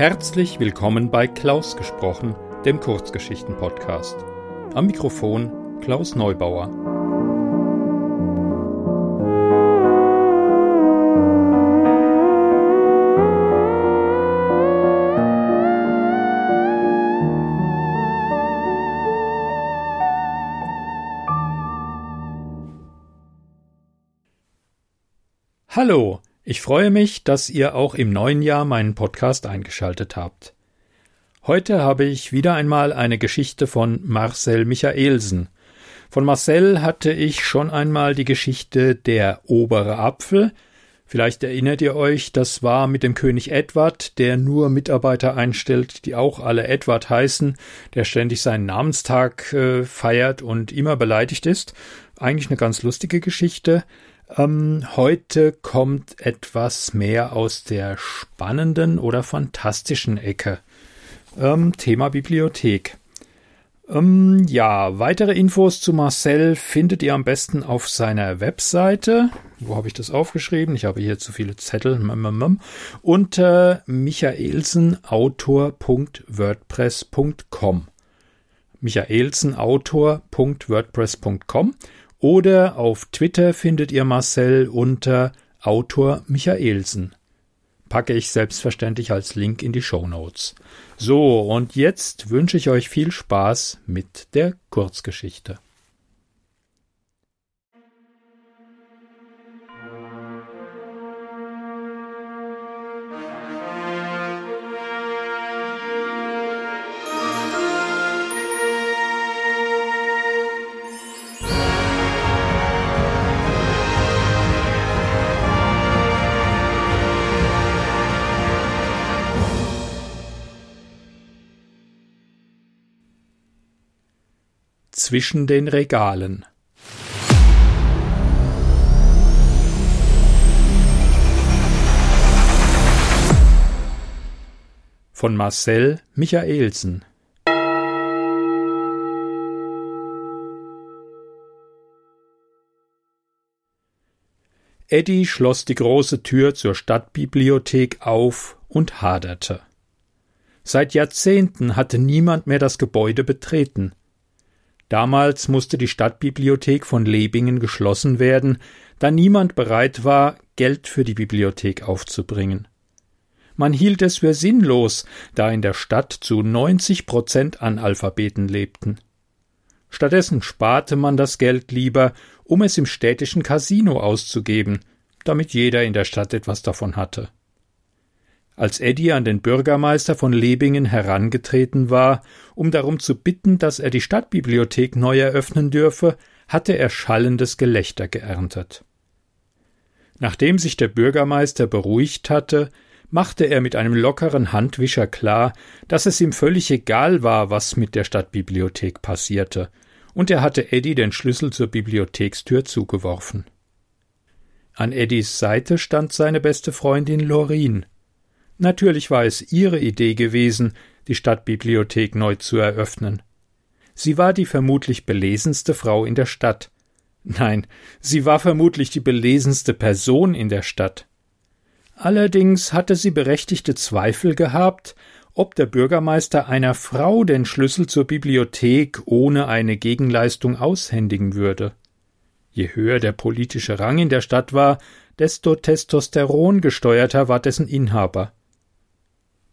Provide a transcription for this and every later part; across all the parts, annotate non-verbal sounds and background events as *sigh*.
Herzlich willkommen bei Klaus gesprochen, dem Kurzgeschichten-Podcast. Am Mikrofon Klaus Neubauer. Hallo, ich freue mich, dass ihr auch im neuen Jahr meinen Podcast eingeschaltet habt. Heute habe ich wieder einmal eine Geschichte von Marcel Michaelsen. Von Marcel hatte ich schon einmal die Geschichte Der obere Apfel. Vielleicht erinnert ihr euch, das war mit dem König Edward, der nur Mitarbeiter einstellt, die auch alle Edward heißen, der ständig seinen Namenstag äh, feiert und immer beleidigt ist. Eigentlich eine ganz lustige Geschichte. Ähm, heute kommt etwas mehr aus der spannenden oder fantastischen Ecke. Ähm, Thema Bibliothek. Ähm, ja, weitere Infos zu Marcel findet ihr am besten auf seiner Webseite. Wo habe ich das aufgeschrieben? Ich habe hier zu viele Zettel. Unter michaelsenautor.wordpress.com. michaelsenautor.wordpress.com oder auf Twitter findet ihr Marcel unter Autor Michaelsen. Packe ich selbstverständlich als Link in die Show Notes. So, und jetzt wünsche ich euch viel Spaß mit der Kurzgeschichte. Zwischen den Regalen. Von Marcel Michaelsen Eddie schloss die große Tür zur Stadtbibliothek auf und haderte. Seit Jahrzehnten hatte niemand mehr das Gebäude betreten. Damals musste die Stadtbibliothek von Lebingen geschlossen werden, da niemand bereit war, Geld für die Bibliothek aufzubringen. Man hielt es für sinnlos, da in der Stadt zu 90 Prozent Analphabeten lebten. Stattdessen sparte man das Geld lieber, um es im städtischen Casino auszugeben, damit jeder in der Stadt etwas davon hatte. Als Eddie an den Bürgermeister von Lebingen herangetreten war, um darum zu bitten, dass er die Stadtbibliothek neu eröffnen dürfe, hatte er schallendes Gelächter geerntet. Nachdem sich der Bürgermeister beruhigt hatte, machte er mit einem lockeren Handwischer klar, dass es ihm völlig egal war, was mit der Stadtbibliothek passierte, und er hatte Eddie den Schlüssel zur Bibliothekstür zugeworfen. An Eddies Seite stand seine beste Freundin Lorin, Natürlich war es ihre Idee gewesen, die Stadtbibliothek neu zu eröffnen. Sie war die vermutlich belesenste Frau in der Stadt. Nein, sie war vermutlich die belesenste Person in der Stadt. Allerdings hatte sie berechtigte Zweifel gehabt, ob der Bürgermeister einer Frau den Schlüssel zur Bibliothek ohne eine Gegenleistung aushändigen würde. Je höher der politische Rang in der Stadt war, desto testosterongesteuerter war dessen Inhaber.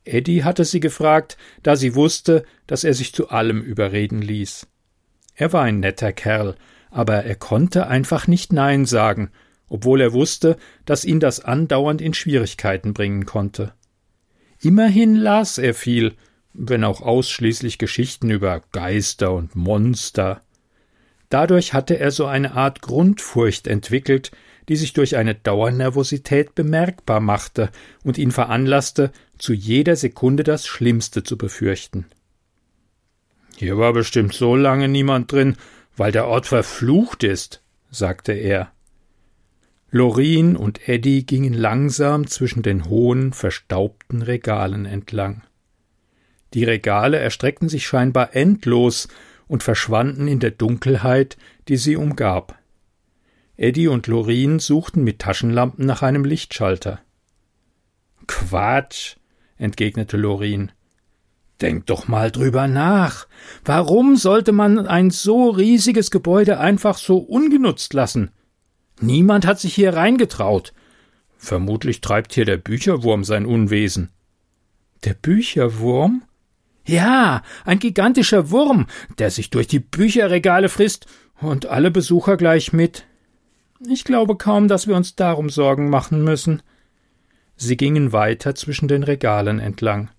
Eddie hatte sie gefragt, da sie wusste, dass er sich zu allem überreden ließ. Er war ein netter Kerl, aber er konnte einfach nicht Nein sagen, obwohl er wusste, dass ihn das andauernd in Schwierigkeiten bringen konnte. Immerhin las er viel, wenn auch ausschließlich Geschichten über Geister und Monster. Dadurch hatte er so eine Art Grundfurcht entwickelt, die sich durch eine Dauernervosität bemerkbar machte und ihn veranlasste, zu jeder Sekunde das Schlimmste zu befürchten. Hier war bestimmt so lange niemand drin, weil der Ort verflucht ist, sagte er. Lorin und Eddie gingen langsam zwischen den hohen, verstaubten Regalen entlang. Die Regale erstreckten sich scheinbar endlos und verschwanden in der Dunkelheit, die sie umgab. Eddie und Lorin suchten mit Taschenlampen nach einem Lichtschalter. Quatsch, entgegnete Lorin. Denk doch mal drüber nach. Warum sollte man ein so riesiges Gebäude einfach so ungenutzt lassen? Niemand hat sich hier reingetraut. Vermutlich treibt hier der Bücherwurm sein Unwesen. Der Bücherwurm? Ja, ein gigantischer Wurm, der sich durch die Bücherregale frisst und alle Besucher gleich mit. Ich glaube kaum, dass wir uns darum Sorgen machen müssen. Sie gingen weiter zwischen den Regalen entlang.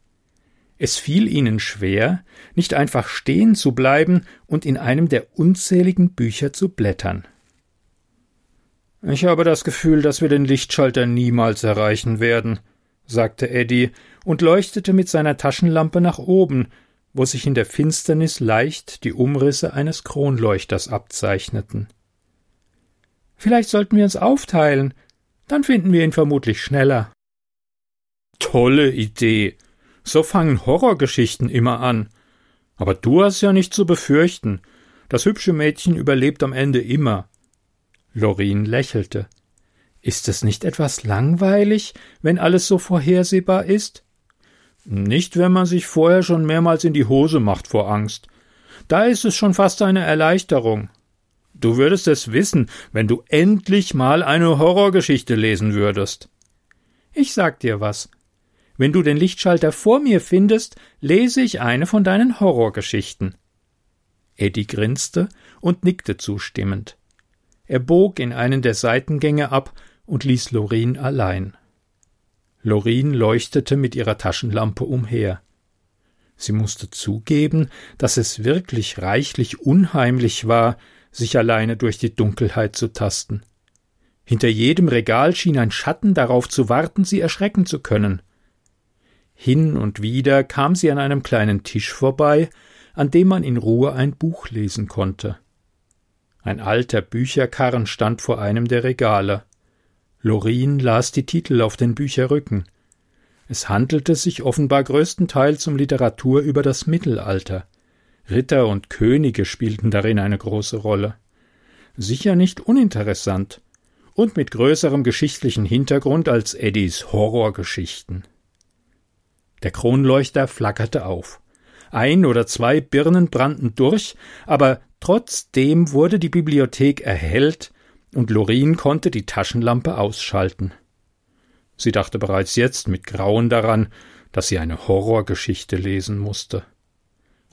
Es fiel ihnen schwer, nicht einfach stehen zu bleiben und in einem der unzähligen Bücher zu blättern. Ich habe das Gefühl, dass wir den Lichtschalter niemals erreichen werden, sagte Eddie und leuchtete mit seiner Taschenlampe nach oben, wo sich in der Finsternis leicht die Umrisse eines Kronleuchters abzeichneten. Vielleicht sollten wir uns aufteilen, dann finden wir ihn vermutlich schneller. Tolle Idee. So fangen Horrorgeschichten immer an. Aber du hast ja nicht zu befürchten. Das hübsche Mädchen überlebt am Ende immer. Lorin lächelte. Ist es nicht etwas langweilig, wenn alles so vorhersehbar ist? Nicht, wenn man sich vorher schon mehrmals in die Hose macht vor Angst. Da ist es schon fast eine Erleichterung. Du würdest es wissen, wenn du endlich mal eine Horrorgeschichte lesen würdest. Ich sag dir was. Wenn du den Lichtschalter vor mir findest, lese ich eine von deinen Horrorgeschichten. Eddie grinste und nickte zustimmend. Er bog in einen der Seitengänge ab und ließ Lorin allein. Lorin leuchtete mit ihrer Taschenlampe umher. Sie musste zugeben, dass es wirklich reichlich unheimlich war, sich alleine durch die Dunkelheit zu tasten. Hinter jedem Regal schien ein Schatten darauf zu warten, sie erschrecken zu können. Hin und wieder kam sie an einem kleinen Tisch vorbei, an dem man in Ruhe ein Buch lesen konnte. Ein alter Bücherkarren stand vor einem der Regale. Lorin las die Titel auf den Bücherrücken. Es handelte sich offenbar größtenteils um Literatur über das Mittelalter. Ritter und Könige spielten darin eine große Rolle. Sicher nicht uninteressant und mit größerem geschichtlichen Hintergrund als Eddies Horrorgeschichten. Der Kronleuchter flackerte auf. Ein oder zwei Birnen brannten durch, aber Trotzdem wurde die Bibliothek erhellt und Lorin konnte die Taschenlampe ausschalten. Sie dachte bereits jetzt mit Grauen daran, dass sie eine Horrorgeschichte lesen musste.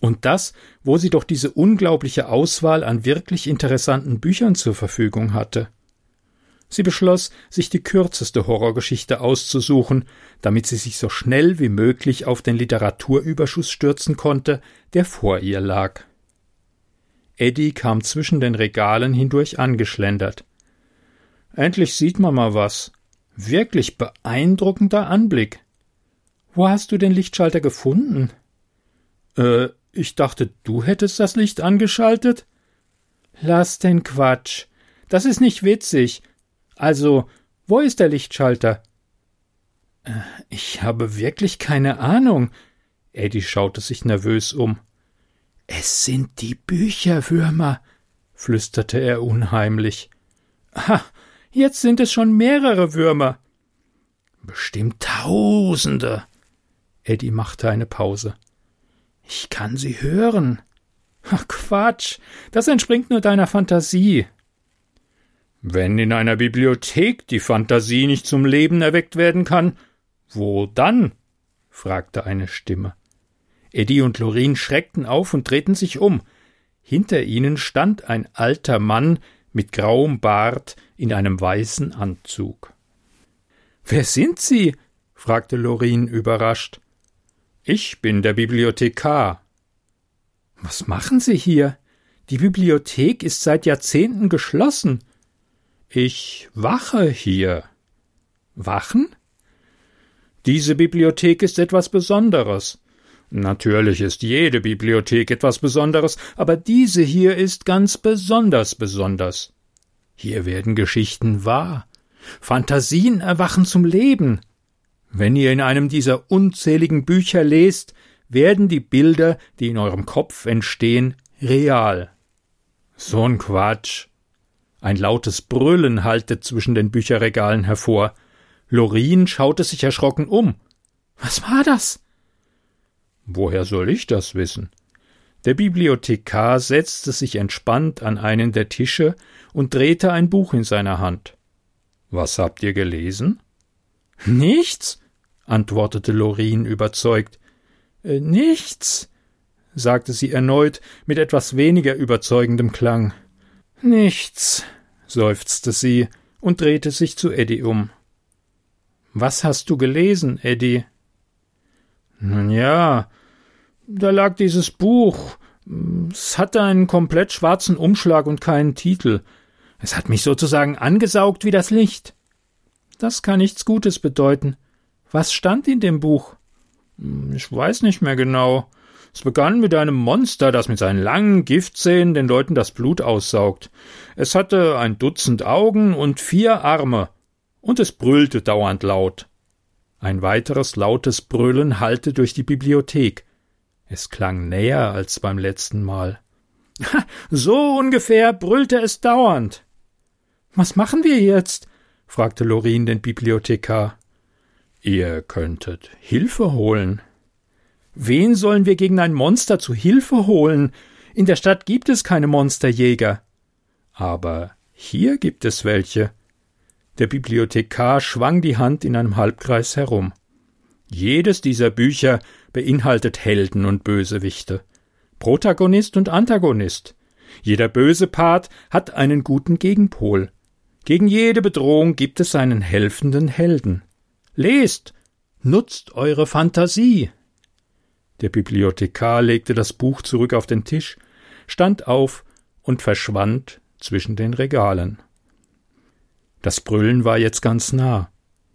Und das, wo sie doch diese unglaubliche Auswahl an wirklich interessanten Büchern zur Verfügung hatte. Sie beschloss, sich die kürzeste Horrorgeschichte auszusuchen, damit sie sich so schnell wie möglich auf den Literaturüberschuss stürzen konnte, der vor ihr lag. Eddie kam zwischen den Regalen hindurch angeschlendert. Endlich sieht man mal was. Wirklich beeindruckender Anblick. Wo hast du den Lichtschalter gefunden? Äh, ich dachte, du hättest das Licht angeschaltet? Lass den Quatsch. Das ist nicht witzig. Also, wo ist der Lichtschalter? Äh, ich habe wirklich keine Ahnung. Eddie schaute sich nervös um. Es sind die Bücherwürmer, flüsterte er unheimlich. Ah, jetzt sind es schon mehrere Würmer. Bestimmt Tausende. Eddie machte eine Pause. Ich kann sie hören. Ach Quatsch, das entspringt nur deiner Fantasie. Wenn in einer Bibliothek die Fantasie nicht zum Leben erweckt werden kann, wo dann? fragte eine Stimme. Eddie und Lorin schreckten auf und drehten sich um. Hinter ihnen stand ein alter Mann mit grauem Bart in einem weißen Anzug. Wer sind Sie? fragte Lorin überrascht. Ich bin der Bibliothekar. Was machen Sie hier? Die Bibliothek ist seit Jahrzehnten geschlossen. Ich wache hier. Wachen? Diese Bibliothek ist etwas Besonderes. Natürlich ist jede Bibliothek etwas Besonderes, aber diese hier ist ganz besonders besonders. Hier werden Geschichten wahr, Fantasien erwachen zum Leben. Wenn ihr in einem dieser unzähligen Bücher lest, werden die Bilder, die in eurem Kopf entstehen, real. So'n Quatsch. Ein lautes Brüllen hallte zwischen den Bücherregalen hervor. Lorin schaute sich erschrocken um. Was war das? Woher soll ich das wissen? Der Bibliothekar setzte sich entspannt an einen der Tische und drehte ein Buch in seiner Hand. Was habt ihr gelesen? Nichts, antwortete Lorin überzeugt. Äh, nichts, sagte sie erneut mit etwas weniger überzeugendem Klang. Nichts, seufzte sie und drehte sich zu Eddie um. Was hast du gelesen, Eddie? Nun ja, da lag dieses Buch. Es hatte einen komplett schwarzen Umschlag und keinen Titel. Es hat mich sozusagen angesaugt wie das Licht. Das kann nichts Gutes bedeuten. Was stand in dem Buch? Ich weiß nicht mehr genau. Es begann mit einem Monster, das mit seinen langen Giftzähnen den Leuten das Blut aussaugt. Es hatte ein Dutzend Augen und vier Arme, und es brüllte dauernd laut. Ein weiteres lautes Brüllen hallte durch die Bibliothek. Es klang näher als beim letzten Mal. *laughs* so ungefähr brüllte es dauernd. Was machen wir jetzt? Fragte Lorin den Bibliothekar. Ihr könntet Hilfe holen. Wen sollen wir gegen ein Monster zu Hilfe holen? In der Stadt gibt es keine Monsterjäger. Aber hier gibt es welche. Der Bibliothekar schwang die Hand in einem Halbkreis herum. Jedes dieser Bücher beinhaltet Helden und Bösewichte, Protagonist und Antagonist. Jeder böse Part hat einen guten Gegenpol. Gegen jede Bedrohung gibt es einen helfenden Helden. Lest, nutzt eure Fantasie. Der Bibliothekar legte das Buch zurück auf den Tisch, stand auf und verschwand zwischen den Regalen. Das Brüllen war jetzt ganz nah.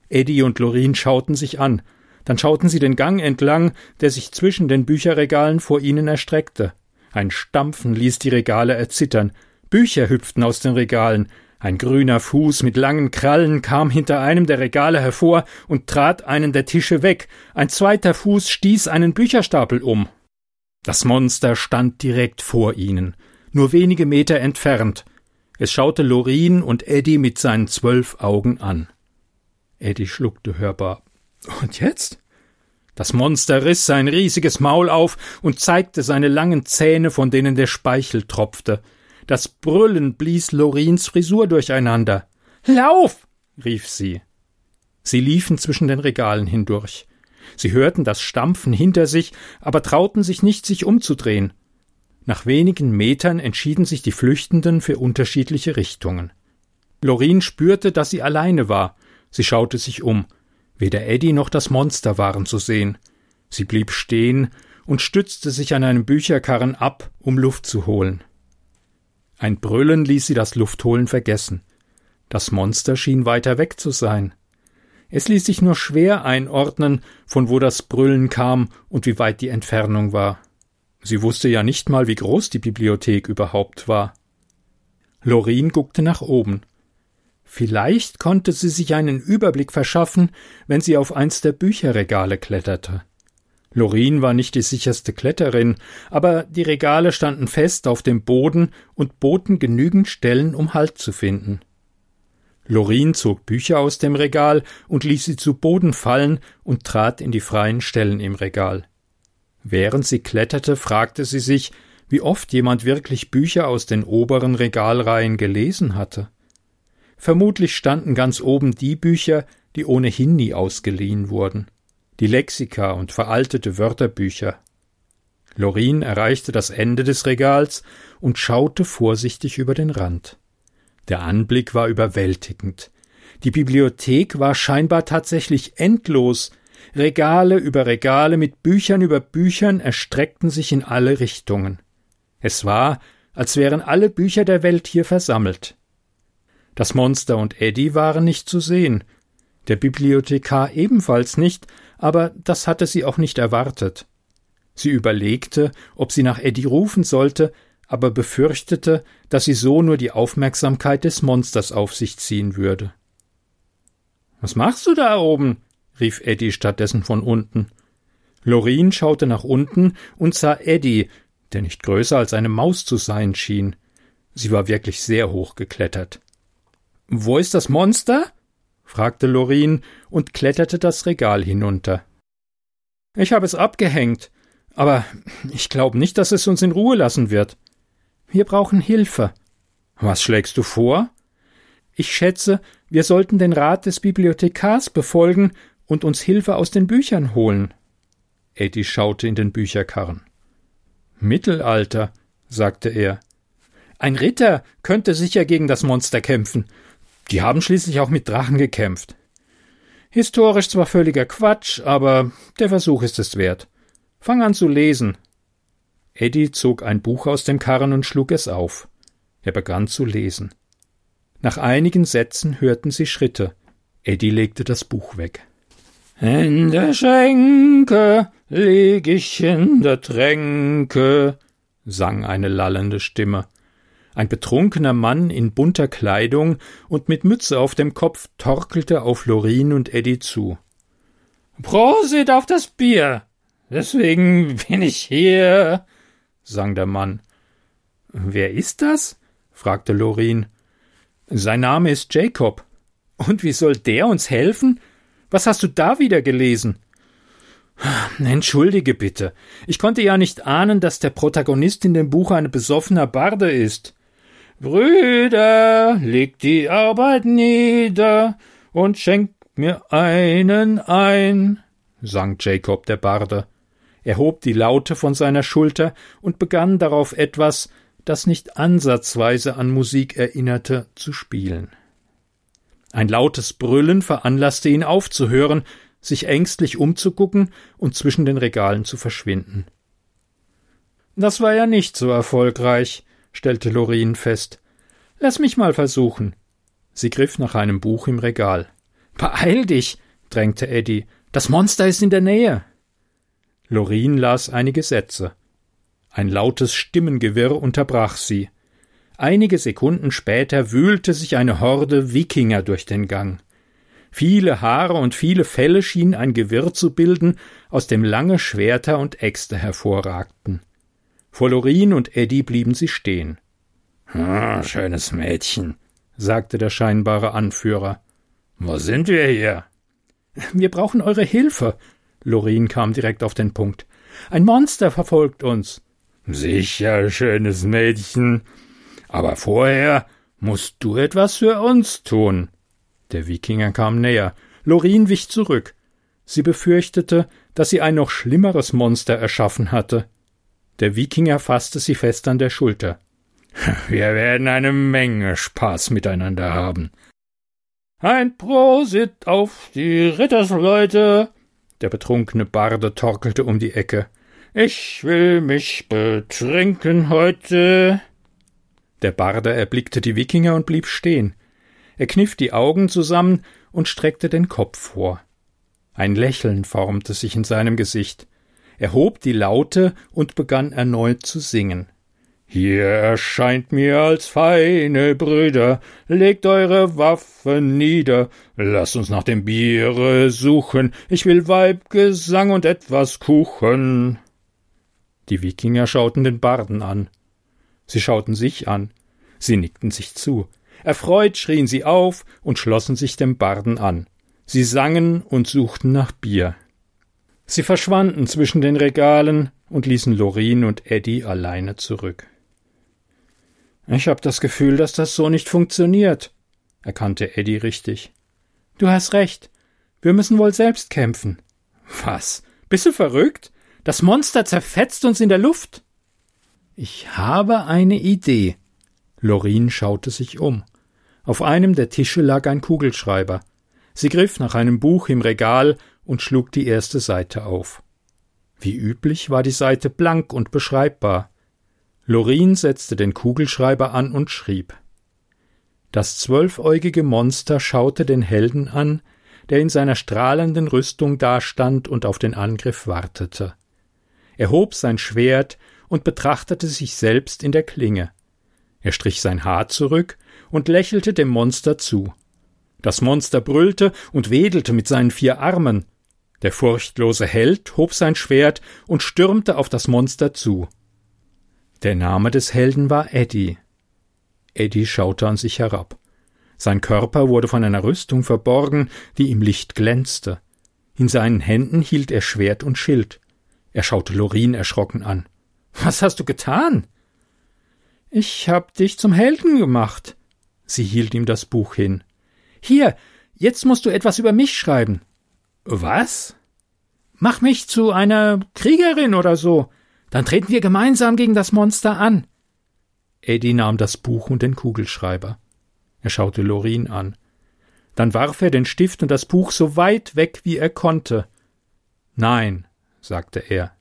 Eddie und Lorin schauten sich an, dann schauten sie den Gang entlang, der sich zwischen den Bücherregalen vor ihnen erstreckte. Ein Stampfen ließ die Regale erzittern, Bücher hüpften aus den Regalen, ein grüner Fuß mit langen Krallen kam hinter einem der Regale hervor und trat einen der Tische weg, ein zweiter Fuß stieß einen Bücherstapel um. Das Monster stand direkt vor ihnen, nur wenige Meter entfernt. Es schaute Lorin und Eddie mit seinen zwölf Augen an. Eddie schluckte hörbar. Und jetzt? Das Monster riss sein riesiges Maul auf und zeigte seine langen Zähne, von denen der Speichel tropfte. Das Brüllen blies Lorins Frisur durcheinander. Lauf! rief sie. Sie liefen zwischen den Regalen hindurch. Sie hörten das Stampfen hinter sich, aber trauten sich nicht, sich umzudrehen. Nach wenigen Metern entschieden sich die Flüchtenden für unterschiedliche Richtungen. Lorin spürte, dass sie alleine war. Sie schaute sich um. Weder Eddie noch das Monster waren zu sehen. Sie blieb stehen und stützte sich an einem Bücherkarren ab, um Luft zu holen. Ein Brüllen ließ sie das Luftholen vergessen. Das Monster schien weiter weg zu sein. Es ließ sich nur schwer einordnen, von wo das Brüllen kam und wie weit die Entfernung war. Sie wusste ja nicht mal, wie groß die Bibliothek überhaupt war. Lorin guckte nach oben. Vielleicht konnte sie sich einen Überblick verschaffen, wenn sie auf eins der Bücherregale kletterte. Lorin war nicht die sicherste Kletterin, aber die Regale standen fest auf dem Boden und boten genügend Stellen, um Halt zu finden. Lorin zog Bücher aus dem Regal und ließ sie zu Boden fallen und trat in die freien Stellen im Regal. Während sie kletterte, fragte sie sich, wie oft jemand wirklich Bücher aus den oberen Regalreihen gelesen hatte. Vermutlich standen ganz oben die Bücher, die ohnehin nie ausgeliehen wurden die Lexika und veraltete Wörterbücher. Lorin erreichte das Ende des Regals und schaute vorsichtig über den Rand. Der Anblick war überwältigend. Die Bibliothek war scheinbar tatsächlich endlos. Regale über Regale mit Büchern über Büchern erstreckten sich in alle Richtungen. Es war, als wären alle Bücher der Welt hier versammelt. Das Monster und Eddie waren nicht zu sehen, der Bibliothekar ebenfalls nicht, aber das hatte sie auch nicht erwartet. Sie überlegte, ob sie nach Eddie rufen sollte, aber befürchtete, dass sie so nur die Aufmerksamkeit des Monsters auf sich ziehen würde. Was machst du da oben? rief Eddie stattdessen von unten. Lorin schaute nach unten und sah Eddie, der nicht größer als eine Maus zu sein schien. Sie war wirklich sehr hoch geklettert. Wo ist das Monster? Fragte Lorin und kletterte das Regal hinunter. Ich habe es abgehängt, aber ich glaube nicht, dass es uns in Ruhe lassen wird. Wir brauchen Hilfe. Was schlägst du vor? Ich schätze, wir sollten den Rat des Bibliothekars befolgen und uns Hilfe aus den Büchern holen. Eddie schaute in den Bücherkarren. Mittelalter, sagte er. Ein Ritter könnte sicher gegen das Monster kämpfen. Die haben schließlich auch mit Drachen gekämpft. Historisch zwar völliger Quatsch, aber der Versuch ist es wert. Fang an zu lesen. Eddie zog ein Buch aus dem Karren und schlug es auf. Er begann zu lesen. Nach einigen Sätzen hörten sie Schritte. Eddie legte das Buch weg. In der Schenke leg ich in der Tränke, sang eine lallende Stimme. Ein betrunkener Mann in bunter Kleidung und mit Mütze auf dem Kopf torkelte auf Lorin und Eddie zu. Prosit auf das Bier! Deswegen bin ich hier, sang der Mann. Wer ist das? fragte Lorin. Sein Name ist Jacob. Und wie soll der uns helfen? Was hast du da wieder gelesen? Entschuldige bitte. Ich konnte ja nicht ahnen, dass der Protagonist in dem Buch ein besoffener Barde ist. Brüder, legt die Arbeit nieder und schenkt mir einen ein, sang Jacob der Barde. Er hob die Laute von seiner Schulter und begann darauf etwas, das nicht ansatzweise an Musik erinnerte, zu spielen. Ein lautes Brüllen veranlasste ihn aufzuhören, sich ängstlich umzugucken und zwischen den Regalen zu verschwinden. Das war ja nicht so erfolgreich, stellte Lorin fest. Lass mich mal versuchen. Sie griff nach einem Buch im Regal. Beeil dich, drängte Eddie. Das Monster ist in der Nähe. Lorin las einige Sätze. Ein lautes Stimmengewirr unterbrach sie. Einige Sekunden später wühlte sich eine Horde Wikinger durch den Gang. Viele Haare und viele Felle schienen ein Gewirr zu bilden, aus dem lange Schwerter und Äxte hervorragten. Vor Lorin und Eddie blieben sie stehen. Ah, schönes Mädchen, sagte der scheinbare Anführer. Wo sind wir hier? Wir brauchen eure Hilfe. Lorin kam direkt auf den Punkt. Ein Monster verfolgt uns. Sicher, schönes Mädchen. Aber vorher musst du etwas für uns tun. Der Wikinger kam näher. Lorin wich zurück. Sie befürchtete, dass sie ein noch schlimmeres Monster erschaffen hatte. Der Wikinger fasste sie fest an der Schulter. *laughs* Wir werden eine Menge Spaß miteinander haben. Ein Prosit auf die Rittersleute! Der betrunkene Barde torkelte um die Ecke. Ich will mich betrinken heute. Der Barde erblickte die Wikinger und blieb stehen. Er kniff die Augen zusammen und streckte den Kopf vor. Ein Lächeln formte sich in seinem Gesicht. Er hob die Laute und begann erneut zu singen. Hier erscheint mir als feine Brüder, legt eure Waffen nieder, lasst uns nach dem Biere suchen, ich will Weibgesang und etwas Kuchen. Die Wikinger schauten den Barden an. Sie schauten sich an. Sie nickten sich zu. Erfreut schrien sie auf und schlossen sich dem Barden an. Sie sangen und suchten nach Bier. Sie verschwanden zwischen den Regalen und ließen Lorin und Eddie alleine zurück. Ich hab das Gefühl, dass das so nicht funktioniert, erkannte Eddie richtig. Du hast recht. Wir müssen wohl selbst kämpfen. Was? Bist du verrückt? Das Monster zerfetzt uns in der Luft. Ich habe eine Idee. Lorin schaute sich um. Auf einem der Tische lag ein Kugelschreiber. Sie griff nach einem Buch im Regal und schlug die erste Seite auf. Wie üblich war die Seite blank und beschreibbar. Lorin setzte den Kugelschreiber an und schrieb. Das zwölfäugige Monster schaute den Helden an, der in seiner strahlenden Rüstung dastand und auf den Angriff wartete. Er hob sein Schwert und betrachtete sich selbst in der Klinge. Er strich sein Haar zurück und lächelte dem Monster zu. Das Monster brüllte und wedelte mit seinen vier Armen. Der furchtlose Held hob sein Schwert und stürmte auf das Monster zu. Der Name des Helden war Eddie. Eddie schaute an sich herab. Sein Körper wurde von einer Rüstung verborgen, die im Licht glänzte. In seinen Händen hielt er Schwert und Schild. Er schaute Lorin erschrocken an. *laughs* Was hast du getan? Ich hab dich zum Helden gemacht. Sie hielt ihm das Buch hin. Hier, jetzt musst du etwas über mich schreiben. Was? Mach mich zu einer Kriegerin oder so. Dann treten wir gemeinsam gegen das Monster an. Eddie nahm das Buch und den Kugelschreiber. Er schaute Lorin an. Dann warf er den Stift und das Buch so weit weg, wie er konnte. Nein, sagte er.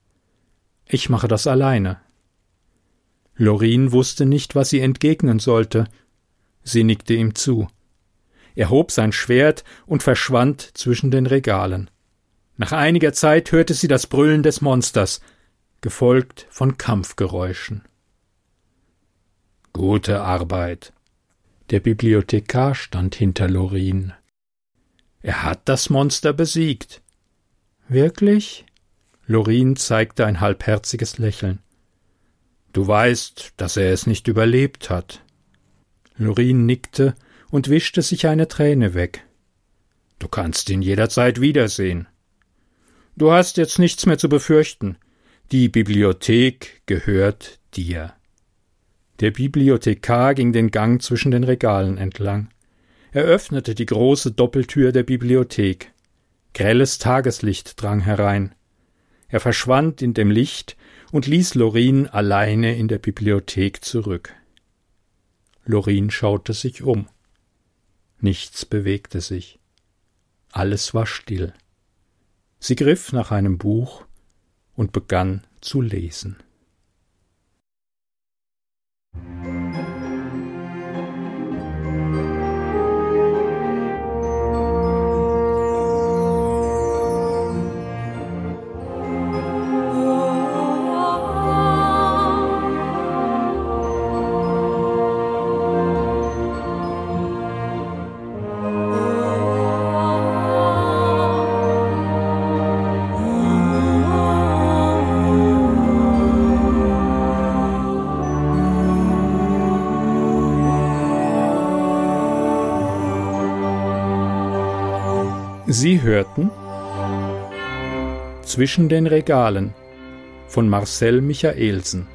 Ich mache das alleine. Lorin wusste nicht, was sie entgegnen sollte. Sie nickte ihm zu. Er hob sein Schwert und verschwand zwischen den Regalen. Nach einiger Zeit hörte sie das Brüllen des Monsters, gefolgt von Kampfgeräuschen. Gute Arbeit. Der Bibliothekar stand hinter Lorin. Er hat das Monster besiegt. Wirklich? Lorin zeigte ein halbherziges Lächeln. Du weißt, dass er es nicht überlebt hat. Lorin nickte und wischte sich eine Träne weg. Du kannst ihn jederzeit wiedersehen. Du hast jetzt nichts mehr zu befürchten. Die Bibliothek gehört dir. Der Bibliothekar ging den Gang zwischen den Regalen entlang. Er öffnete die große Doppeltür der Bibliothek. Grelles Tageslicht drang herein. Er verschwand in dem Licht und ließ Lorin alleine in der Bibliothek zurück. Lorin schaute sich um. Nichts bewegte sich. Alles war still. Sie griff nach einem Buch und begann zu lesen. Sie hörten Zwischen den Regalen von Marcel Michaelsen.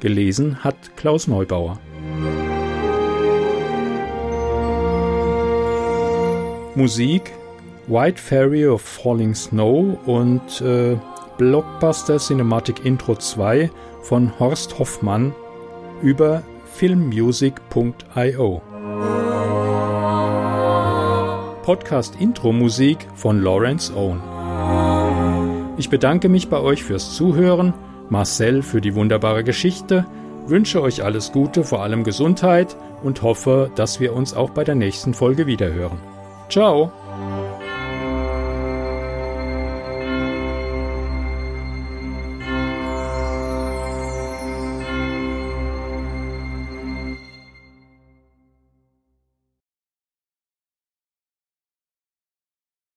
Gelesen hat Klaus Neubauer. Musik White Fairy of Falling Snow und äh, Blockbuster Cinematic Intro 2 von Horst Hoffmann über filmmusic.io. Podcast-Intro-Musik von Lawrence Owen. Ich bedanke mich bei euch fürs Zuhören, Marcel für die wunderbare Geschichte, wünsche euch alles Gute, vor allem Gesundheit und hoffe, dass wir uns auch bei der nächsten Folge wiederhören. Ciao!